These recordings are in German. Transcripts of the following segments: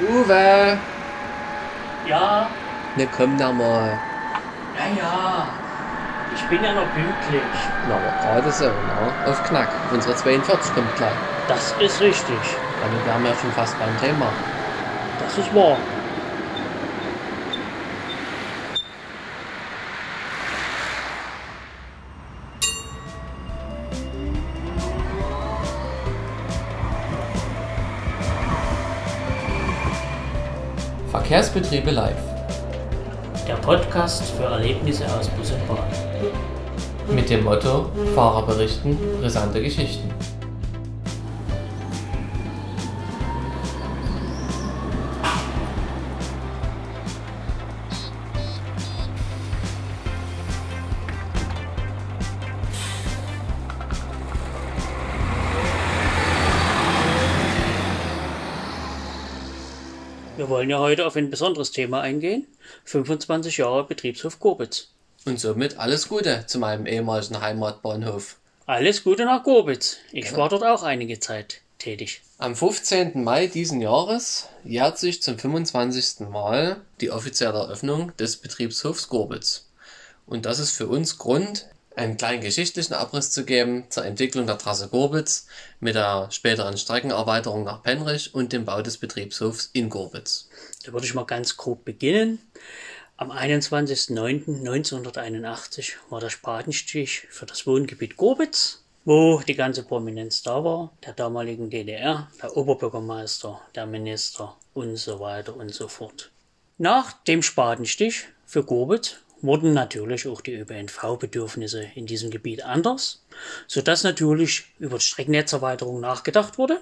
Uwe! Ja, Ne, komm da mal. ja, ja. Ich bin ja noch pünktlich. Na, aber gerade so, na, auf Knack. Unsere 42 kommt gleich. Das ist richtig. Damit wären wir schon fast beim Thema. Das ist wahr. Verkehrsbetriebe live. Der Podcast für Erlebnisse aus Bus und Bahn. Mit dem Motto Fahrer berichten, brisante Geschichten. Wir wollen ja heute auf ein besonderes Thema eingehen. 25 Jahre Betriebshof Gorbitz. Und somit alles Gute zu meinem ehemaligen Heimatbahnhof. Alles Gute nach Gorbitz. Ich war dort auch einige Zeit tätig. Am 15. Mai diesen Jahres jährt sich zum 25. Mal die offizielle Eröffnung des Betriebshofs Gorbitz. Und das ist für uns Grund, einen kleinen geschichtlichen Abriss zu geben zur Entwicklung der Trasse Gorbitz mit der späteren Streckenerweiterung nach Penrich und dem Bau des Betriebshofs in Gorbitz. Da würde ich mal ganz grob beginnen. Am 21.09.1981 war der Spatenstich für das Wohngebiet Gorbitz, wo die ganze Prominenz da war, der damaligen DDR, der Oberbürgermeister, der Minister und so weiter und so fort. Nach dem Spatenstich für Gorbitz wurden natürlich auch die ÖPNV-Bedürfnisse in diesem Gebiet anders, sodass natürlich über Streckennetzerweiterung nachgedacht wurde.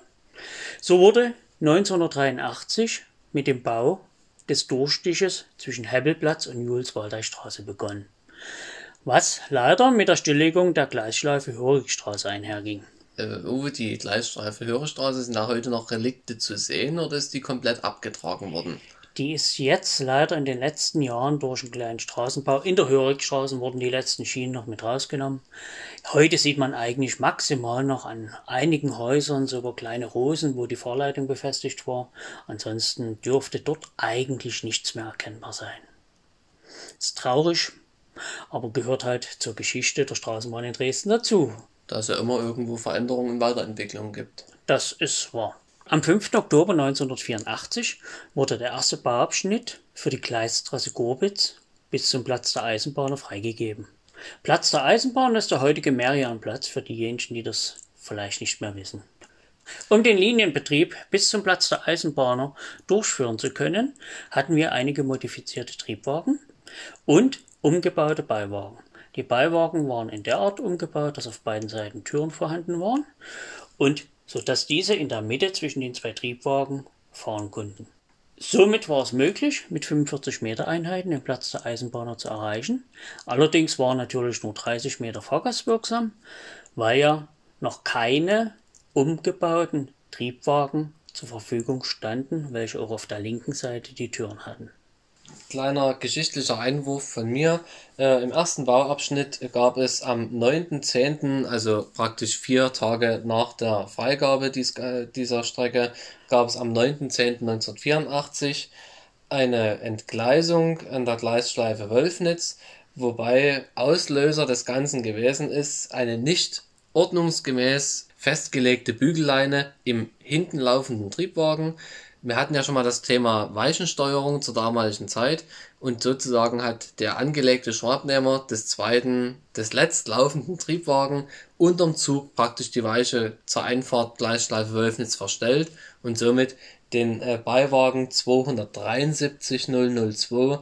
So wurde 1983 mit dem Bau des Durchstiches zwischen Hebbelplatz und Juleswalder Straße begonnen, was leider mit der Stilllegung der Gleisschleife Hörigstraße einherging. Äh, Uwe, die Gleisstreife Hörestraße sind da heute noch Relikte zu sehen oder ist die komplett abgetragen worden? Die ist jetzt leider in den letzten Jahren durch einen kleinen Straßenbau in der Hörigstraße wurden die letzten Schienen noch mit rausgenommen. Heute sieht man eigentlich maximal noch an einigen Häusern sogar kleine Rosen, wo die Fahrleitung befestigt war. Ansonsten dürfte dort eigentlich nichts mehr erkennbar sein. Ist traurig, aber gehört halt zur Geschichte der Straßenbahn in Dresden dazu. Da es ja immer irgendwo Veränderungen und Weiterentwicklungen gibt. Das ist wahr. Am 5. Oktober 1984 wurde der erste Bauabschnitt für die Gleistrasse Gorbitz bis zum Platz der Eisenbahner freigegeben. Platz der Eisenbahn ist der heutige Merianplatz für diejenigen, die das vielleicht nicht mehr wissen. Um den Linienbetrieb bis zum Platz der Eisenbahner durchführen zu können, hatten wir einige modifizierte Triebwagen und umgebaute Beiwagen. Die Beiwagen waren in der Art umgebaut, dass auf beiden Seiten Türen vorhanden waren und so dass diese in der Mitte zwischen den zwei Triebwagen fahren konnten. Somit war es möglich, mit 45 Meter Einheiten den Platz der Eisenbahner zu erreichen. Allerdings waren natürlich nur 30 Meter fahrgastwirksam, weil ja noch keine umgebauten Triebwagen zur Verfügung standen, welche auch auf der linken Seite die Türen hatten. Kleiner geschichtlicher Einwurf von mir. Äh, Im ersten Bauabschnitt gab es am 9.10., also praktisch vier Tage nach der Freigabe dies, äh, dieser Strecke, gab es am 9.10.1984 eine Entgleisung an der Gleisschleife Wölfnitz, wobei Auslöser des Ganzen gewesen ist eine nicht ordnungsgemäß festgelegte Bügelleine im hinten laufenden Triebwagen. Wir hatten ja schon mal das Thema Weichensteuerung zur damaligen Zeit und sozusagen hat der angelegte Schwabnehmer des zweiten, des letztlaufenden Triebwagen unterm Zug praktisch die Weiche zur Einfahrt Gleisschleife Wölfnitz verstellt und somit den äh, Beiwagen 270002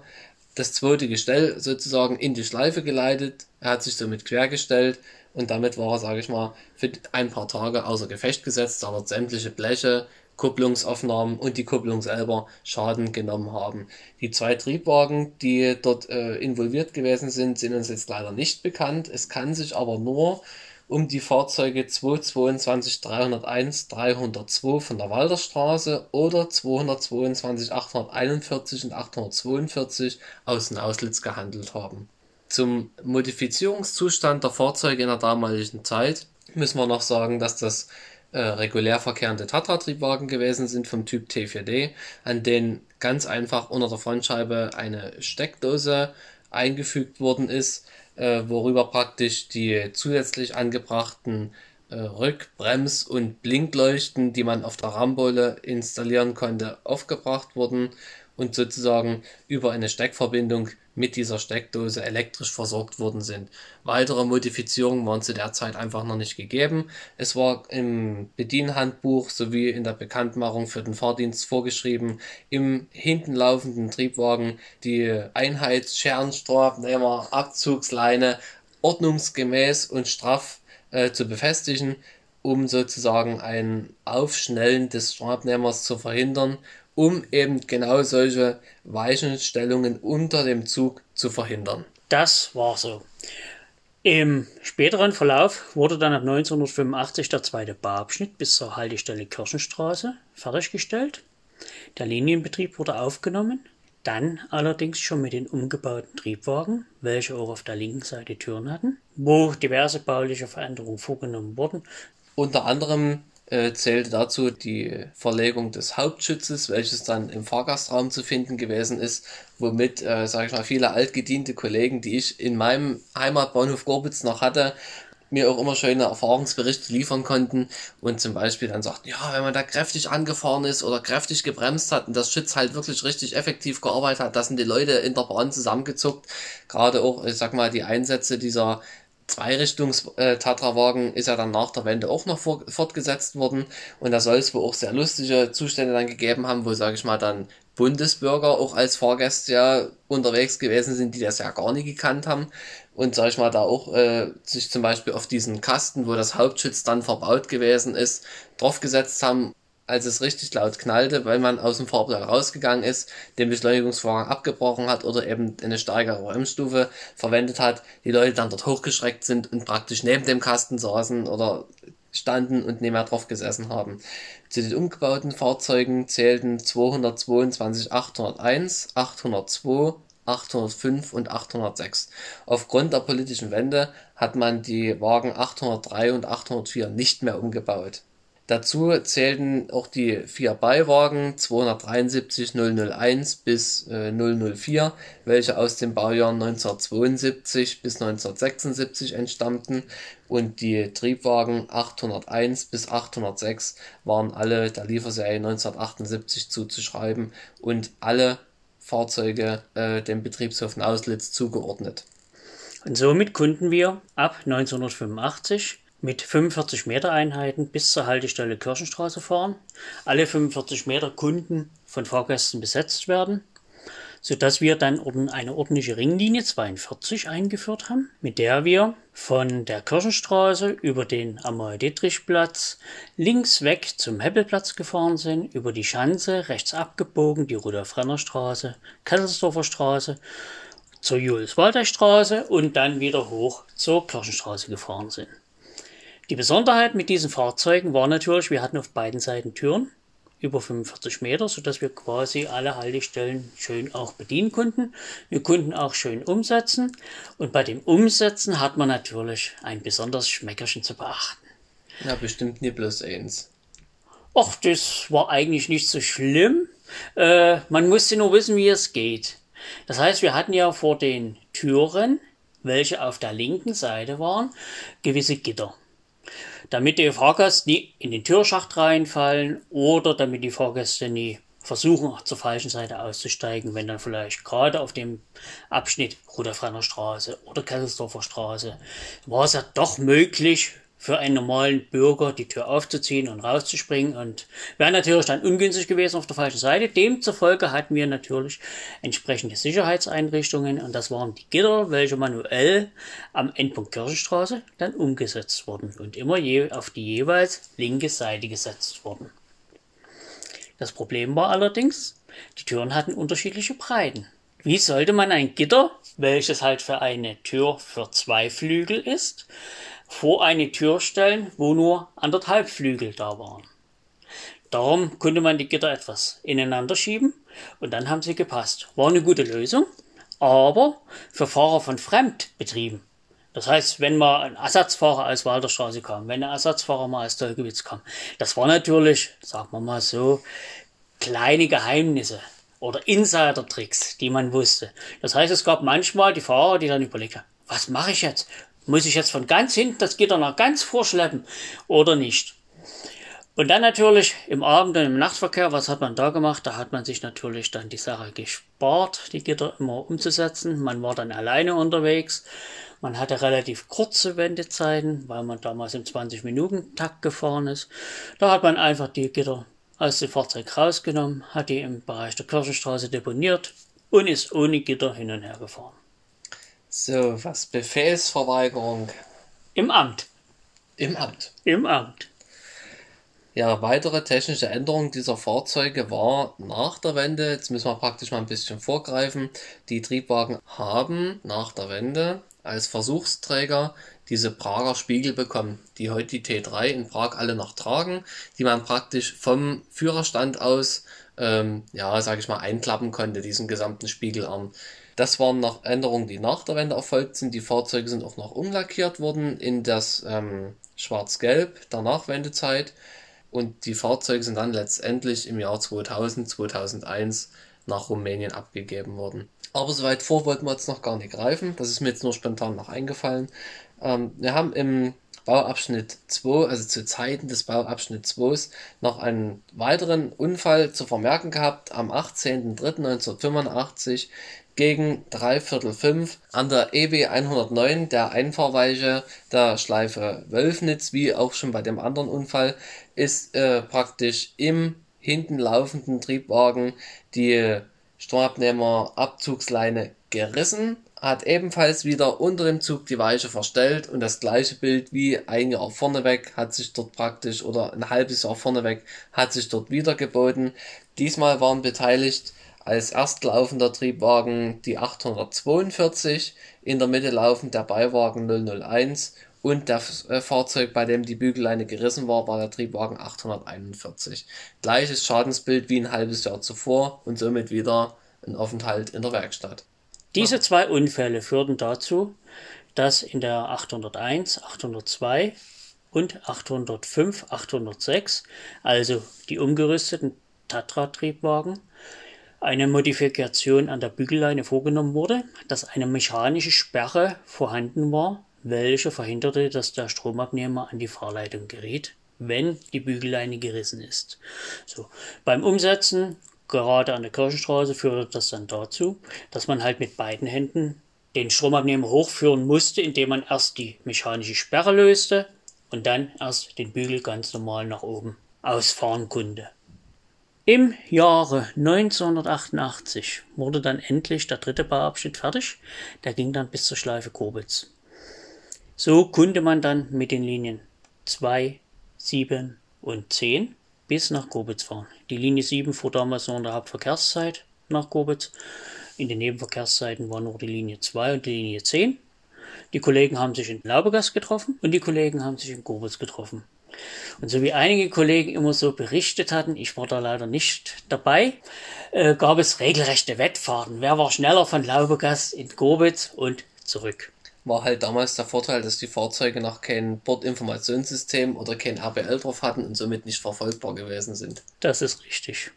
das zweite Gestell sozusagen in die Schleife geleitet. Er hat sich somit quergestellt und damit war er, sage ich mal, für ein paar Tage außer Gefecht gesetzt, da dort sämtliche Bleche, Kupplungsaufnahmen und die Kupplung selber Schaden genommen haben. Die zwei Triebwagen, die dort äh, involviert gewesen sind, sind uns jetzt leider nicht bekannt. Es kann sich aber nur um die Fahrzeuge 222 301 302 von der Walderstraße oder 222 841 und 842 aus Nauslitz gehandelt haben. Zum Modifizierungszustand der Fahrzeuge in der damaligen Zeit müssen wir noch sagen, dass das äh, regulär verkehrende Tatra-Triebwagen gewesen sind vom Typ T4D, an denen ganz einfach unter der Frontscheibe eine Steckdose eingefügt worden ist, äh, worüber praktisch die zusätzlich angebrachten äh, Rückbrems- und Blinkleuchten, die man auf der Rambole installieren konnte, aufgebracht wurden und sozusagen über eine Steckverbindung mit dieser Steckdose elektrisch versorgt worden sind. Weitere Modifizierungen waren zu der Zeit einfach noch nicht gegeben. Es war im Bedienhandbuch sowie in der Bekanntmachung für den Fahrdienst vorgeschrieben, im hinten laufenden Triebwagen die Einheitsscherenstrafnehmer Abzugsleine ordnungsgemäß und straff äh, zu befestigen, um sozusagen ein Aufschnellen des Strapnehmers zu verhindern um eben genau solche Weichenstellungen unter dem Zug zu verhindern. Das war so. Im späteren Verlauf wurde dann ab 1985 der zweite Bauabschnitt bis zur Haltestelle Kirchenstraße fertiggestellt. Der Linienbetrieb wurde aufgenommen, dann allerdings schon mit den umgebauten Triebwagen, welche auch auf der linken Seite Türen hatten, wo diverse bauliche Veränderungen vorgenommen wurden. Unter anderem äh, zählte dazu die Verlegung des Hauptschutzes, welches dann im Fahrgastraum zu finden gewesen ist, womit, äh, sage ich mal, viele altgediente Kollegen, die ich in meinem Heimatbahnhof Gorbitz noch hatte, mir auch immer schöne Erfahrungsberichte liefern konnten und zum Beispiel dann sagten, ja, wenn man da kräftig angefahren ist oder kräftig gebremst hat und das Schütz halt wirklich richtig effektiv gearbeitet hat, da sind die Leute in der Bahn zusammengezuckt. Gerade auch, ich sag mal, die Einsätze dieser Zweirichtungs-Tatra-Wagen ist ja dann nach der Wende auch noch fortgesetzt worden. Und da soll es wohl auch sehr lustige Zustände dann gegeben haben, wo, sage ich mal, dann Bundesbürger auch als Fahrgäste ja unterwegs gewesen sind, die das ja gar nicht gekannt haben. Und, sage ich mal, da auch äh, sich zum Beispiel auf diesen Kasten, wo das Hauptschutz dann verbaut gewesen ist, draufgesetzt haben als es richtig laut knallte, weil man aus dem Fahrplan rausgegangen ist, den Beschleunigungsvorgang abgebrochen hat oder eben eine stärkere Bremsstufe verwendet hat, die Leute dann dort hochgeschreckt sind und praktisch neben dem Kasten saßen oder standen und nicht mehr drauf gesessen haben. Zu den umgebauten Fahrzeugen zählten 222 801, 802, 805 und 806. Aufgrund der politischen Wende hat man die Wagen 803 und 804 nicht mehr umgebaut. Dazu zählten auch die vier Beiwagen 273 001 bis äh, 004, welche aus den Baujahren 1972 bis 1976 entstammten und die Triebwagen 801 bis 806 waren alle der Lieferserie 1978 zuzuschreiben und alle Fahrzeuge äh, dem Betriebshof Auslitz zugeordnet. Und somit konnten wir ab 1985 mit 45 Meter Einheiten bis zur Haltestelle Kirchenstraße fahren. Alle 45 Meter konnten von Fahrgästen besetzt werden, sodass wir dann eine ordentliche Ringlinie 42 eingeführt haben, mit der wir von der Kirchenstraße über den Amal-Dietrich-Platz links weg zum Heppelplatz gefahren sind, über die Schanze rechts abgebogen, die Rudolf-Renner-Straße, Kesselsdorfer Straße, zur Julius-Waldeich-Straße und dann wieder hoch zur Kirchenstraße gefahren sind. Die Besonderheit mit diesen Fahrzeugen war natürlich, wir hatten auf beiden Seiten Türen über 45 Meter, sodass wir quasi alle Haltestellen schön auch bedienen konnten. Wir konnten auch schön umsetzen und bei dem Umsetzen hat man natürlich ein besonderes Schmeckerchen zu beachten. Ja, bestimmt nicht bloß eins. Ach, das war eigentlich nicht so schlimm. Äh, man musste nur wissen, wie es geht. Das heißt, wir hatten ja vor den Türen, welche auf der linken Seite waren, gewisse Gitter damit die Fahrgäste nie in den Türschacht reinfallen oder damit die Fahrgäste nie versuchen, zur falschen Seite auszusteigen, wenn dann vielleicht gerade auf dem Abschnitt Rudolf-Renner Straße oder Kesselsdorfer Straße war es ja doch möglich, für einen normalen Bürger die Tür aufzuziehen und rauszuspringen und wäre natürlich dann ungünstig gewesen auf der falschen Seite. Demzufolge hatten wir natürlich entsprechende Sicherheitseinrichtungen und das waren die Gitter, welche manuell am Endpunkt Kirchenstraße dann umgesetzt wurden und immer je auf die jeweils linke Seite gesetzt wurden. Das Problem war allerdings, die Türen hatten unterschiedliche Breiten. Wie sollte man ein Gitter, welches halt für eine Tür für zwei Flügel ist, vor eine Tür stellen, wo nur anderthalb Flügel da waren. Darum konnte man die Gitter etwas ineinander schieben und dann haben sie gepasst. War eine gute Lösung, aber für Fahrer von Fremdbetrieben Das heißt, wenn mal ein Ersatzfahrer aus Walderstraße kam, wenn ein Ersatzfahrer mal aus Dolgewitz kam, das war natürlich, sagen wir mal so, kleine Geheimnisse oder Insider-Tricks, die man wusste. Das heißt, es gab manchmal die Fahrer, die dann überlegt haben, was mache ich jetzt? Muss ich jetzt von ganz hinten das Gitter nach ganz vorschleppen oder nicht? Und dann natürlich im Abend und im Nachtverkehr, was hat man da gemacht? Da hat man sich natürlich dann die Sache gespart, die Gitter immer umzusetzen. Man war dann alleine unterwegs. Man hatte relativ kurze Wendezeiten, weil man damals im 20-Minuten-Takt gefahren ist. Da hat man einfach die Gitter aus dem Fahrzeug rausgenommen, hat die im Bereich der Kirchenstraße deponiert und ist ohne Gitter hin und her gefahren. So, was Befehlsverweigerung? Im Amt. Im Amt. Im Amt. Ja, weitere technische Änderung dieser Fahrzeuge war nach der Wende, jetzt müssen wir praktisch mal ein bisschen vorgreifen, die Triebwagen haben nach der Wende als Versuchsträger diese Prager Spiegel bekommen, die heute die T3 in Prag alle noch tragen, die man praktisch vom Führerstand aus, ähm, ja, sage ich mal, einklappen konnte, diesen gesamten Spiegelarm. Das waren noch Änderungen, die nach der Wende erfolgt sind. Die Fahrzeuge sind auch noch umlackiert worden in das ähm, Schwarz-Gelb der Nachwendezeit. Und die Fahrzeuge sind dann letztendlich im Jahr 2000, 2001 nach Rumänien abgegeben worden. Aber so weit vor wollten wir jetzt noch gar nicht greifen. Das ist mir jetzt nur spontan noch eingefallen. Ähm, wir haben im Bauabschnitt 2, also zu Zeiten des Bauabschnitt 2, noch einen weiteren Unfall zu vermerken gehabt. Am 18.03.1985 gegen dreiviertel fünf an der EW 109, der Einfahrweiche der Schleife Wölfnitz, wie auch schon bei dem anderen Unfall, ist äh, praktisch im hinten laufenden Triebwagen die Stromabnehmer-Abzugsleine gerissen, hat ebenfalls wieder unter dem Zug die Weiche verstellt und das gleiche Bild wie ein Jahr vorneweg hat sich dort praktisch oder ein halbes Jahr vorneweg hat sich dort wieder geboten. Diesmal waren beteiligt als erstlaufender Triebwagen die 842, in der Mitte laufend der Beiwagen 001 und das äh, Fahrzeug, bei dem die Bügelleine gerissen war, war der Triebwagen 841. Gleiches Schadensbild wie ein halbes Jahr zuvor und somit wieder ein Aufenthalt in der Werkstatt. Diese zwei Unfälle führten dazu, dass in der 801, 802 und 805, 806, also die umgerüsteten Tatra-Triebwagen, eine Modifikation an der Bügelleine vorgenommen wurde, dass eine mechanische Sperre vorhanden war welche verhinderte, dass der Stromabnehmer an die Fahrleitung geriet, wenn die Bügelleine gerissen ist. So, beim Umsetzen, gerade an der Kirchenstraße, führte das dann dazu, dass man halt mit beiden Händen den Stromabnehmer hochführen musste, indem man erst die mechanische Sperre löste und dann erst den Bügel ganz normal nach oben ausfahren konnte. Im Jahre 1988 wurde dann endlich der dritte Bauabschnitt fertig. Der ging dann bis zur Schleife Kobitz. So konnte man dann mit den Linien 2, 7 und 10 bis nach Kobitz fahren. Die Linie 7 fuhr damals nur in der Hauptverkehrszeit nach Kobitz. In den Nebenverkehrszeiten war nur die Linie 2 und die Linie 10. Die Kollegen haben sich in Laubegast getroffen und die Kollegen haben sich in Kobitz getroffen. Und so wie einige Kollegen immer so berichtet hatten, ich war da leider nicht dabei, äh, gab es regelrechte Wettfahrten. Wer war schneller von Laubegast in Kobitz und zurück? war halt damals der Vorteil, dass die Fahrzeuge noch kein Bordinformationssystem oder kein RBL drauf hatten und somit nicht verfolgbar gewesen sind. Das ist richtig.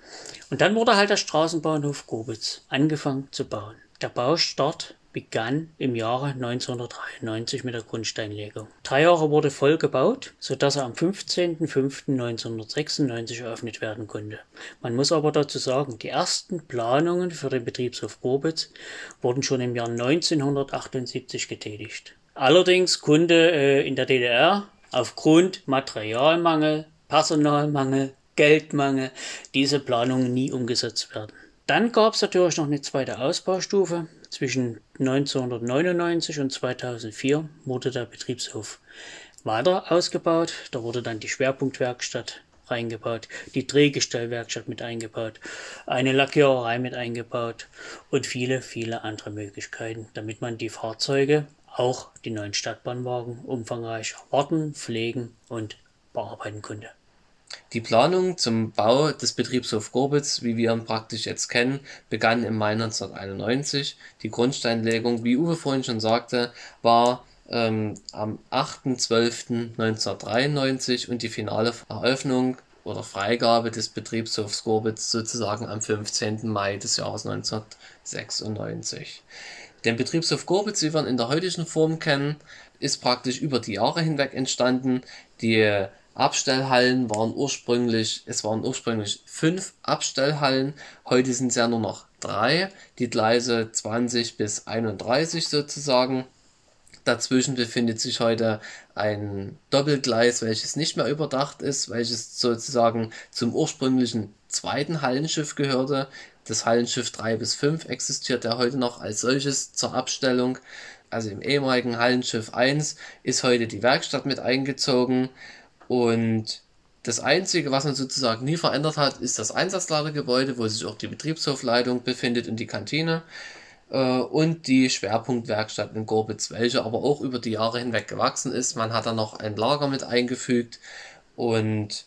Und dann wurde halt der Straßenbahnhof Grobitz angefangen zu bauen. Der Baustart begann im Jahre 1993 mit der Grundsteinlegung. Drei Jahre wurde voll gebaut, sodass er am 15.05.1996 eröffnet werden konnte. Man muss aber dazu sagen, die ersten Planungen für den Betriebshof Grobitz wurden schon im Jahr 1978 getätigt. Allerdings konnte äh, in der DDR aufgrund Materialmangel, Personalmangel, Geldmangel diese Planungen nie umgesetzt werden. Dann gab es natürlich noch eine zweite Ausbaustufe. Zwischen 1999 und 2004 wurde der Betriebshof weiter ausgebaut. Da wurde dann die Schwerpunktwerkstatt reingebaut, die Drehgestellwerkstatt mit eingebaut, eine Lackiererei mit eingebaut und viele, viele andere Möglichkeiten, damit man die Fahrzeuge, auch die neuen Stadtbahnwagen, umfangreich warten, pflegen und bearbeiten konnte. Die Planung zum Bau des Betriebshofs Gorbitz, wie wir ihn praktisch jetzt kennen, begann im Mai 1991. Die Grundsteinlegung, wie Uwe vorhin schon sagte, war ähm, am 8.12.1993 und die finale Eröffnung oder Freigabe des Betriebshofs Gorbitz sozusagen am 15. Mai des Jahres 1996. Der Betriebshof Gorbitz, wie wir ihn in der heutigen Form kennen, ist praktisch über die Jahre hinweg entstanden. Die Abstellhallen waren ursprünglich, es waren ursprünglich fünf Abstellhallen, heute sind es ja nur noch drei, die Gleise 20 bis 31 sozusagen. Dazwischen befindet sich heute ein Doppelgleis, welches nicht mehr überdacht ist, welches sozusagen zum ursprünglichen zweiten Hallenschiff gehörte. Das Hallenschiff 3 bis 5 existiert ja heute noch als solches zur Abstellung. Also im ehemaligen Hallenschiff 1 ist heute die Werkstatt mit eingezogen und das Einzige, was man sozusagen nie verändert hat, ist das Einsatzlagergebäude, wo sich auch die Betriebshofleitung befindet und die Kantine äh, und die Schwerpunktwerkstatt in Gorbitz, welche aber auch über die Jahre hinweg gewachsen ist. Man hat da noch ein Lager mit eingefügt und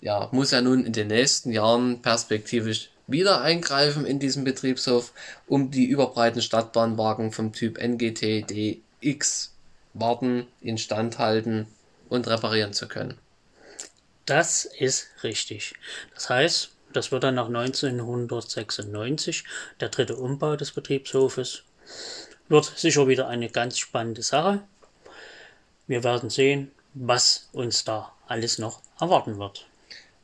ja, muss ja nun in den nächsten Jahren perspektivisch wieder eingreifen in diesen Betriebshof, um die überbreiten Stadtbahnwagen vom Typ NGT DX warten, instand halten und reparieren zu können. Das ist richtig. Das heißt, das wird dann nach 1996 der dritte Umbau des Betriebshofes. Wird sicher wieder eine ganz spannende Sache. Wir werden sehen, was uns da alles noch erwarten wird.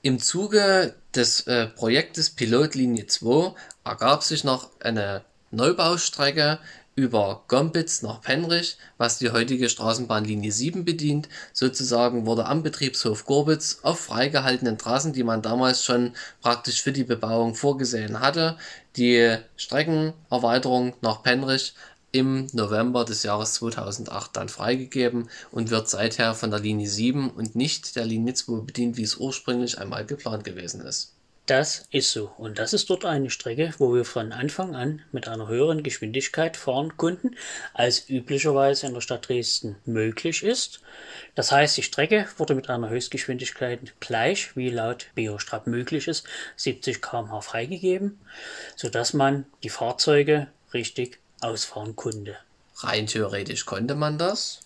Im Zuge des äh, Projektes Pilotlinie 2 ergab sich noch eine Neubaustrecke über Gombitz nach Penrich, was die heutige Straßenbahnlinie 7 bedient. Sozusagen wurde am Betriebshof Gorbitz auf freigehaltenen Trassen, die man damals schon praktisch für die Bebauung vorgesehen hatte, die Streckenerweiterung nach Penrich im November des Jahres 2008 dann freigegeben und wird seither von der Linie 7 und nicht der Linie 2 bedient, wie es ursprünglich einmal geplant gewesen ist. Das ist so. Und das ist dort eine Strecke, wo wir von Anfang an mit einer höheren Geschwindigkeit fahren konnten, als üblicherweise in der Stadt Dresden möglich ist. Das heißt, die Strecke wurde mit einer Höchstgeschwindigkeit gleich, wie laut Beostrap möglich ist, 70 km/h freigegeben, sodass man die Fahrzeuge richtig ausfahren konnte. Rein theoretisch konnte man das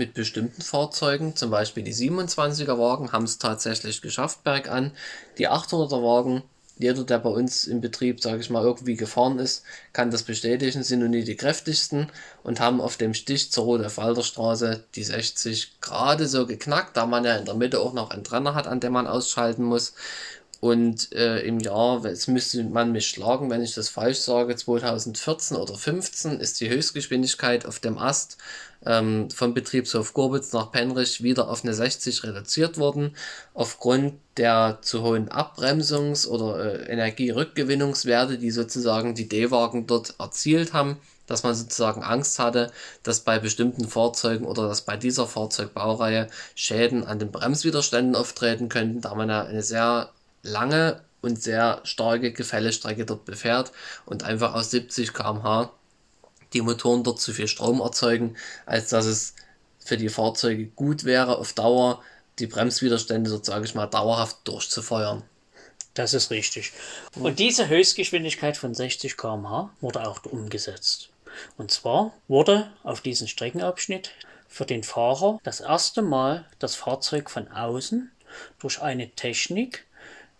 mit bestimmten Fahrzeugen, zum Beispiel die 27er Wagen haben es tatsächlich geschafft bergan. Die 800er Wagen, jeder, der bei uns im Betrieb, sage ich mal, irgendwie gefahren ist, kann das bestätigen, sind nun nie die kräftigsten und haben auf dem Stich zur Rote Falderstraße die 60 gerade so geknackt, da man ja in der Mitte auch noch einen Trenner hat, an dem man ausschalten muss. Und äh, im Jahr, jetzt müsste man mich schlagen, wenn ich das falsch sage, 2014 oder 15 ist die Höchstgeschwindigkeit auf dem Ast ähm, vom Betriebshof Gorbitz nach Penrich wieder auf eine 60 reduziert worden. Aufgrund der zu hohen Abbremsungs- oder äh, Energierückgewinnungswerte, die sozusagen die D-Wagen dort erzielt haben, dass man sozusagen Angst hatte, dass bei bestimmten Fahrzeugen oder dass bei dieser Fahrzeugbaureihe Schäden an den Bremswiderständen auftreten könnten, da man ja eine sehr lange und sehr starke Gefällestrecke dort befährt und einfach aus 70 km/h die Motoren dort zu viel Strom erzeugen, als dass es für die Fahrzeuge gut wäre, auf Dauer die Bremswiderstände dort, sage ich mal, dauerhaft durchzufeuern. Das ist richtig. Und diese Höchstgeschwindigkeit von 60 km/h wurde auch umgesetzt. Und zwar wurde auf diesem Streckenabschnitt für den Fahrer das erste Mal das Fahrzeug von außen durch eine Technik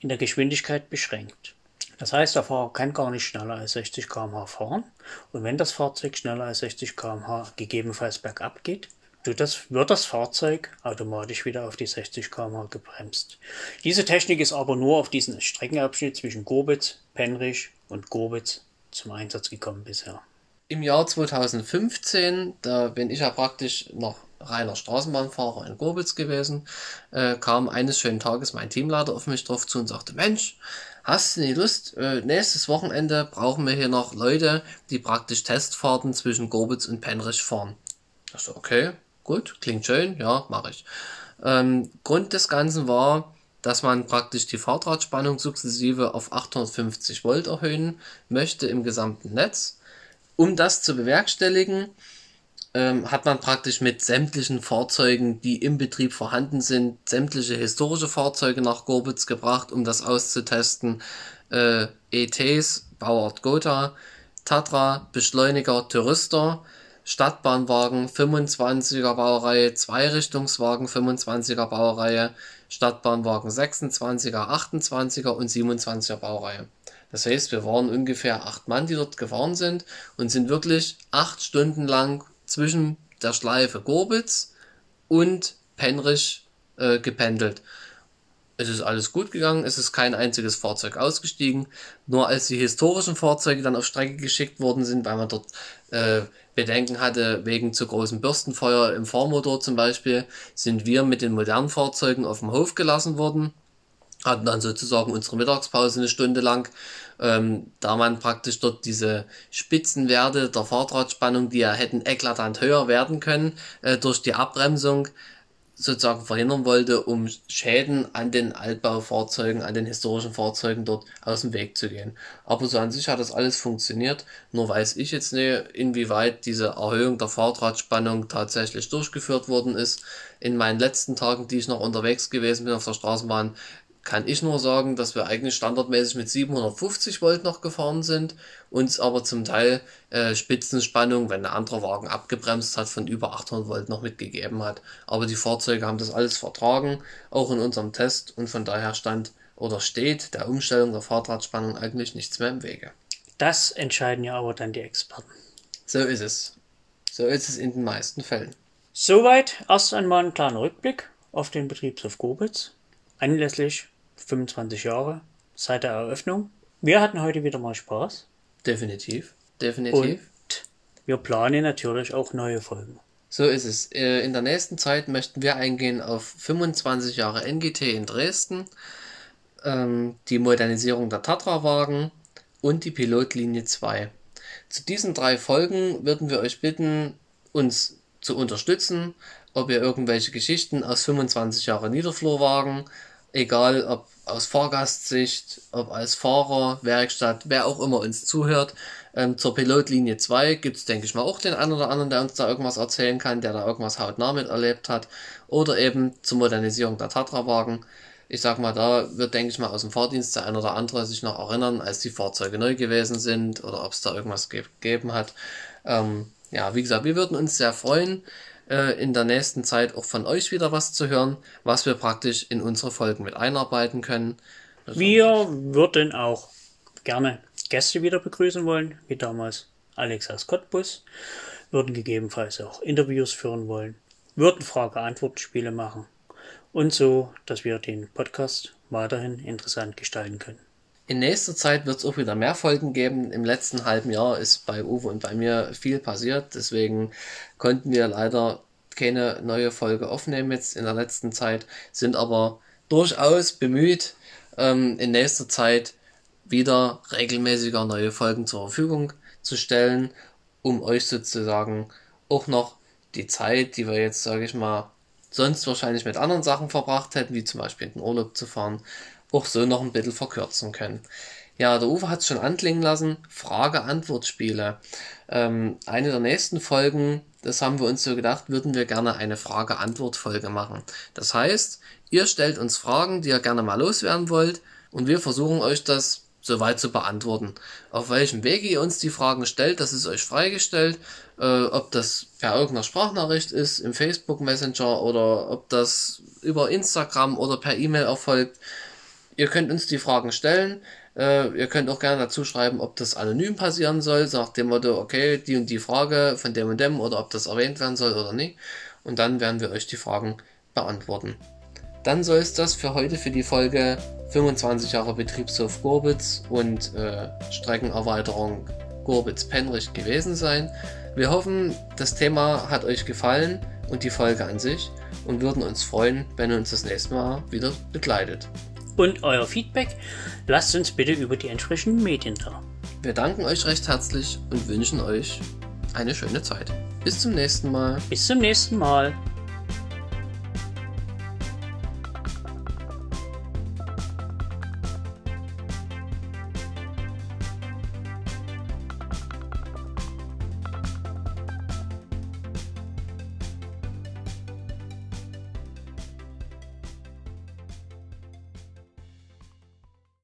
in der Geschwindigkeit beschränkt. Das heißt, der Fahrer kann gar nicht schneller als 60 km/h fahren. Und wenn das Fahrzeug schneller als 60 km/h gegebenenfalls bergab geht, das, wird das Fahrzeug automatisch wieder auf die 60 km/h gebremst. Diese Technik ist aber nur auf diesen Streckenabschnitt zwischen Gorbitz, Penrich und Gorbitz zum Einsatz gekommen bisher. Im Jahr 2015, da bin ich ja praktisch noch reiner Straßenbahnfahrer in Gorbitz gewesen, äh, kam eines schönen Tages mein Teamleiter auf mich drauf zu und sagte, Mensch, hast du nicht Lust, äh, nächstes Wochenende brauchen wir hier noch Leute, die praktisch Testfahrten zwischen Gorbitz und Penrich fahren. Ich so, okay, gut, klingt schön, ja, mache ich. Ähm, Grund des Ganzen war, dass man praktisch die Fahrdrahtspannung sukzessive auf 850 Volt erhöhen möchte im gesamten Netz. Um das zu bewerkstelligen, ähm, hat man praktisch mit sämtlichen Fahrzeugen, die im Betrieb vorhanden sind, sämtliche historische Fahrzeuge nach Gorbitz gebracht, um das auszutesten. Äh, ETs, Bauart Gotha, Tatra, Beschleuniger, Tourister Stadtbahnwagen 25er Baureihe, Zweirichtungswagen 25er Baureihe, Stadtbahnwagen 26er, 28er und 27er Baureihe. Das heißt, wir waren ungefähr acht Mann, die dort gefahren sind und sind wirklich acht Stunden lang zwischen der Schleife Gorbitz und Penrich äh, gependelt. Es ist alles gut gegangen, es ist kein einziges Fahrzeug ausgestiegen. Nur als die historischen Fahrzeuge dann auf Strecke geschickt worden sind, weil man dort äh, Bedenken hatte wegen zu großem Bürstenfeuer im Fahrmotor zum Beispiel, sind wir mit den modernen Fahrzeugen auf dem Hof gelassen worden. Hatten dann sozusagen unsere Mittagspause eine Stunde lang, ähm, da man praktisch dort diese Spitzenwerte der Fahrradspannung, die ja hätten eklatant höher werden können, äh, durch die Abbremsung sozusagen verhindern wollte, um Schäden an den Altbaufahrzeugen, an den historischen Fahrzeugen dort aus dem Weg zu gehen. Aber so an sich hat das alles funktioniert. Nur weiß ich jetzt nicht, inwieweit diese Erhöhung der Fahrradspannung tatsächlich durchgeführt worden ist. In meinen letzten Tagen, die ich noch unterwegs gewesen bin auf der Straßenbahn, kann ich nur sagen, dass wir eigentlich standardmäßig mit 750 Volt noch gefahren sind, uns aber zum Teil äh, Spitzenspannung, wenn ein anderer Wagen abgebremst hat, von über 800 Volt noch mitgegeben hat. Aber die Fahrzeuge haben das alles vertragen, auch in unserem Test und von daher stand oder steht der Umstellung der Fahrradspannung eigentlich nichts mehr im Wege. Das entscheiden ja aber dann die Experten. So ist es. So ist es in den meisten Fällen. Soweit erst einmal ein kleiner Rückblick auf den Betriebshof Grobitz anlässlich 25 Jahre seit der Eröffnung. Wir hatten heute wieder mal Spaß. Definitiv. Definitiv. Und wir planen natürlich auch neue Folgen. So ist es. Äh, in der nächsten Zeit möchten wir eingehen auf 25 Jahre NGT in Dresden, ähm, die Modernisierung der Tatra-Wagen und die Pilotlinie 2. Zu diesen drei Folgen würden wir euch bitten, uns zu unterstützen, ob ihr irgendwelche Geschichten aus 25 Jahre Niederflurwagen egal ob aus Fahrgastsicht, ob als Fahrer, Werkstatt, wer auch immer uns zuhört. Ähm, zur Pilotlinie 2 gibt es, denke ich mal, auch den einen oder anderen, der uns da irgendwas erzählen kann, der da irgendwas hautnah miterlebt hat. Oder eben zur Modernisierung der Tatra-Wagen. Ich sag mal, da wird, denke ich mal, aus dem Fahrdienst der ein oder andere sich noch erinnern, als die Fahrzeuge neu gewesen sind oder ob es da irgendwas gegeben hat. Ähm, ja, wie gesagt, wir würden uns sehr freuen, äh, in der nächsten Zeit auch von euch wieder was zu hören, was wir praktisch in unsere Folgen mit einarbeiten können. Wir würden auch gerne Gäste wieder begrüßen wollen, wie damals Alex aus Cottbus, würden gegebenenfalls auch Interviews führen wollen, würden Frage-Antwort-Spiele machen und so, dass wir den Podcast weiterhin interessant gestalten können. In nächster Zeit wird es auch wieder mehr Folgen geben. Im letzten halben Jahr ist bei Uwe und bei mir viel passiert. Deswegen konnten wir leider keine neue Folge aufnehmen jetzt in der letzten Zeit, sind aber durchaus bemüht, ähm, in nächster Zeit wieder regelmäßiger neue Folgen zur Verfügung zu stellen, um euch sozusagen auch noch die Zeit, die wir jetzt, sage ich mal, sonst wahrscheinlich mit anderen Sachen verbracht hätten, wie zum Beispiel in den Urlaub zu fahren, auch so noch ein bisschen verkürzen können. Ja, der Uwe hat es schon anklingen lassen. Frage-Antwort-Spiele. Ähm, eine der nächsten Folgen, das haben wir uns so gedacht, würden wir gerne eine Frage-Antwort-Folge machen. Das heißt, ihr stellt uns Fragen, die ihr gerne mal loswerden wollt, und wir versuchen euch das soweit zu beantworten. Auf welchem Wege ihr uns die Fragen stellt, das ist euch freigestellt. Äh, ob das per irgendeiner Sprachnachricht ist, im Facebook Messenger oder ob das über Instagram oder per E-Mail erfolgt Ihr könnt uns die Fragen stellen. Äh, ihr könnt auch gerne dazu schreiben, ob das anonym passieren soll, nach dem Motto, okay, die und die Frage von dem und dem oder ob das erwähnt werden soll oder nicht. Und dann werden wir euch die Fragen beantworten. Dann soll es das für heute für die Folge 25 Jahre Betriebshof Gorbitz und äh, Streckenerweiterung Gorbitz-Penrich gewesen sein. Wir hoffen, das Thema hat euch gefallen und die Folge an sich und würden uns freuen, wenn ihr uns das nächste Mal wieder begleitet und euer Feedback lasst uns bitte über die entsprechenden Medien da. Wir danken euch recht herzlich und wünschen euch eine schöne Zeit. Bis zum nächsten Mal. Bis zum nächsten Mal.